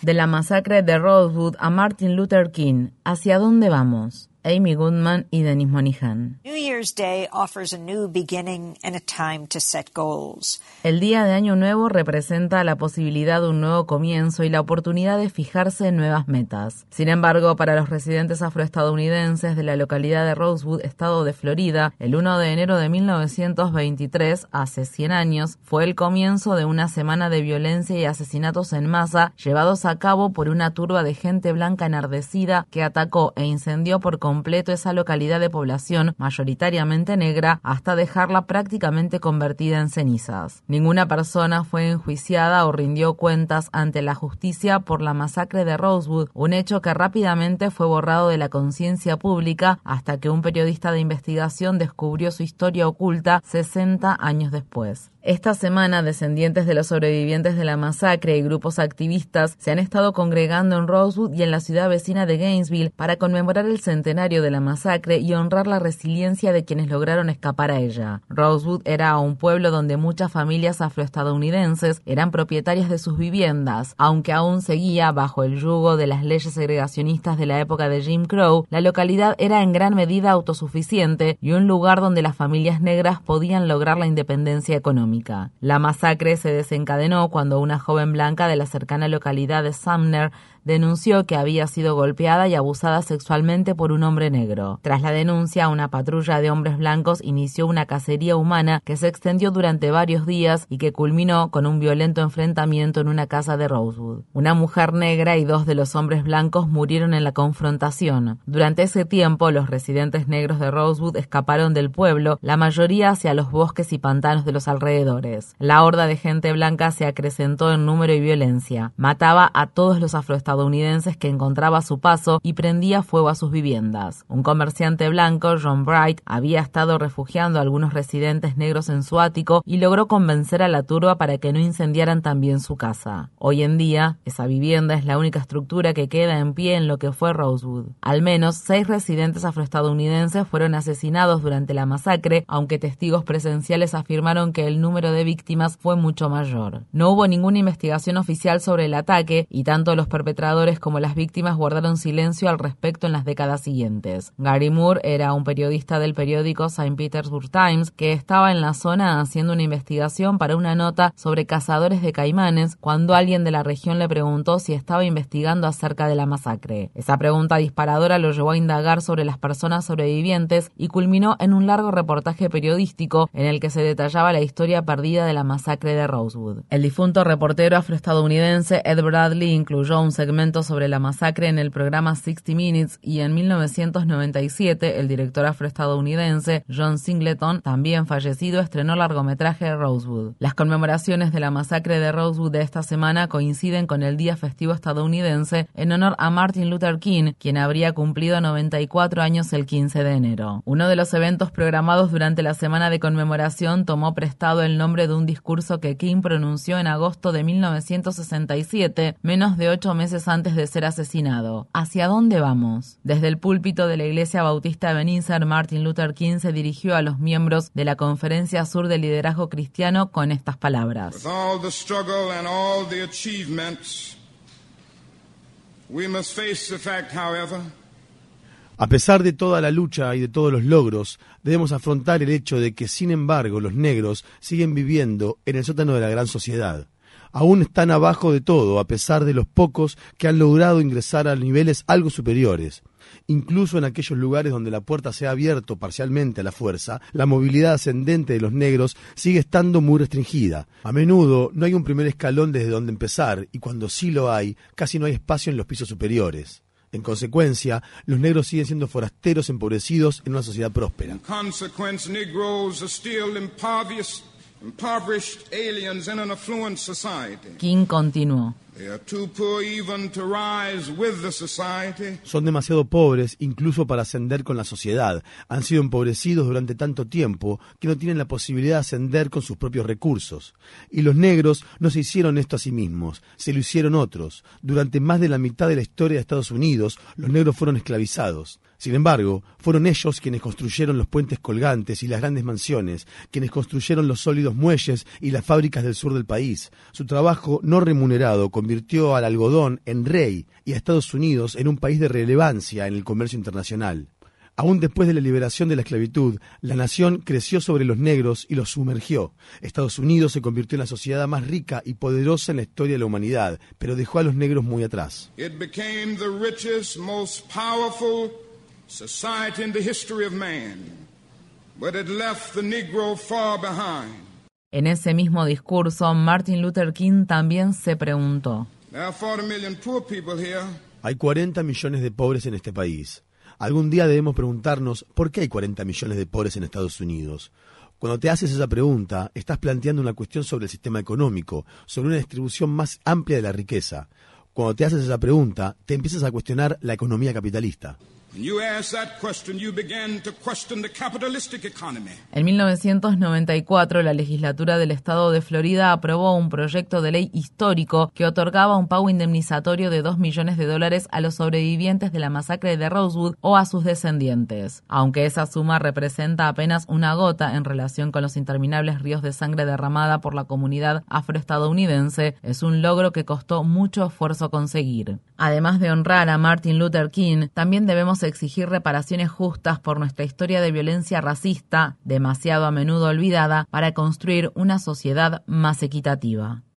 De la masacre de Rosewood a Martin Luther King, ¿hacia dónde vamos? Amy Goodman y Denis Monihan. New Year's Day offers a new beginning and a time to set goals. El día de Año Nuevo representa la posibilidad de un nuevo comienzo y la oportunidad de fijarse en nuevas metas. Sin embargo, para los residentes afroestadounidenses de la localidad de Rosewood, estado de Florida, el 1 de enero de 1923, hace 100 años, fue el comienzo de una semana de violencia y asesinatos en masa llevados a cabo por una turba de gente blanca enardecida que atacó e incendió por completo esa localidad de población mayoritariamente negra hasta dejarla prácticamente convertida en cenizas. Ninguna persona fue enjuiciada o rindió cuentas ante la justicia por la masacre de Rosewood, un hecho que rápidamente fue borrado de la conciencia pública hasta que un periodista de investigación descubrió su historia oculta 60 años después. Esta semana, descendientes de los sobrevivientes de la masacre y grupos activistas se han estado congregando en Rosewood y en la ciudad vecina de Gainesville para conmemorar el centenario de la masacre y honrar la resiliencia de quienes lograron escapar a ella. Rosewood era un pueblo donde muchas familias afroestadounidenses eran propietarias de sus viviendas, aunque aún seguía bajo el yugo de las leyes segregacionistas de la época de Jim Crow, la localidad era en gran medida autosuficiente y un lugar donde las familias negras podían lograr la independencia económica. La masacre se desencadenó cuando una joven blanca de la cercana localidad de Sumner denunció que había sido golpeada y abusada sexualmente por un hombre negro. Tras la denuncia, una patrulla de hombres blancos inició una cacería humana que se extendió durante varios días y que culminó con un violento enfrentamiento en una casa de Rosewood. Una mujer negra y dos de los hombres blancos murieron en la confrontación. Durante ese tiempo, los residentes negros de Rosewood escaparon del pueblo, la mayoría hacia los bosques y pantanos de los alrededores. La horda de gente blanca se acrecentó en número y violencia. Mataba a todos los afroestadounidenses estadounidenses que encontraba a su paso y prendía fuego a sus viviendas. Un comerciante blanco, John Bright, había estado refugiando a algunos residentes negros en su ático y logró convencer a la turba para que no incendiaran también su casa. Hoy en día, esa vivienda es la única estructura que queda en pie en lo que fue Rosewood. Al menos seis residentes afroestadounidenses fueron asesinados durante la masacre, aunque testigos presenciales afirmaron que el número de víctimas fue mucho mayor. No hubo ninguna investigación oficial sobre el ataque y tanto los perpetradores como las víctimas guardaron silencio al respecto en las décadas siguientes. Gary Moore era un periodista del periódico St. Petersburg Times que estaba en la zona haciendo una investigación para una nota sobre cazadores de caimanes cuando alguien de la región le preguntó si estaba investigando acerca de la masacre. Esa pregunta disparadora lo llevó a indagar sobre las personas sobrevivientes y culminó en un largo reportaje periodístico en el que se detallaba la historia perdida de la masacre de Rosewood. El difunto reportero afroestadounidense Ed Bradley incluyó un segmento sobre la masacre en el programa 60 Minutes y en 1997 el director afroestadounidense John Singleton, también fallecido, estrenó el largometraje Rosewood. Las conmemoraciones de la masacre de Rosewood de esta semana coinciden con el día festivo estadounidense en honor a Martin Luther King, quien habría cumplido 94 años el 15 de enero. Uno de los eventos programados durante la semana de conmemoración tomó prestado el nombre de un discurso que King pronunció en agosto de 1967, menos de ocho meses antes de ser asesinado. ¿Hacia dónde vamos? Desde el púlpito de la Iglesia Bautista de Ebenezer, Martin Luther King se dirigió a los miembros de la Conferencia Sur de Liderazgo Cristiano con estas palabras. A pesar de toda la lucha y de todos los logros, debemos afrontar el hecho de que, sin embargo, los negros siguen viviendo en el sótano de la gran sociedad aún están abajo de todo, a pesar de los pocos que han logrado ingresar a niveles algo superiores. Incluso en aquellos lugares donde la puerta se ha abierto parcialmente a la fuerza, la movilidad ascendente de los negros sigue estando muy restringida. A menudo no hay un primer escalón desde donde empezar y cuando sí lo hay, casi no hay espacio en los pisos superiores. En consecuencia, los negros siguen siendo forasteros empobrecidos en una sociedad próspera. Impoverished aliens in an affluent society. King continuó. Son demasiado pobres incluso para ascender con la sociedad. Han sido empobrecidos durante tanto tiempo que no tienen la posibilidad de ascender con sus propios recursos. Y los negros no se hicieron esto a sí mismos, se lo hicieron otros. Durante más de la mitad de la historia de Estados Unidos, los negros fueron esclavizados. Sin embargo, fueron ellos quienes construyeron los puentes colgantes y las grandes mansiones, quienes construyeron los sólidos muelles y las fábricas del sur del país. Su trabajo no remunerado convirtió al algodón en rey y a Estados Unidos en un país de relevancia en el comercio internacional. Aún después de la liberación de la esclavitud, la nación creció sobre los negros y los sumergió. Estados Unidos se convirtió en la sociedad más rica y poderosa en la historia de la humanidad, pero dejó a los negros muy atrás. En ese mismo discurso, Martin Luther King también se preguntó. Hay 40 millones de pobres en este país. Algún día debemos preguntarnos por qué hay 40 millones de pobres en Estados Unidos. Cuando te haces esa pregunta, estás planteando una cuestión sobre el sistema económico, sobre una distribución más amplia de la riqueza. Cuando te haces esa pregunta, te empiezas a cuestionar la economía capitalista. En 1994, la legislatura del estado de Florida aprobó un proyecto de ley histórico que otorgaba un pago indemnizatorio de 2 millones de dólares a los sobrevivientes de la masacre de Rosewood o a sus descendientes. Aunque esa suma representa apenas una gota en relación con los interminables ríos de sangre derramada por la comunidad afroestadounidense, es un logro que costó mucho esfuerzo conseguir. Además de honrar a Martin Luther King, también exigir reparaciones justas por nuestra historia de violencia racista, demasiado a menudo olvidada, para construir una sociedad más equitativa.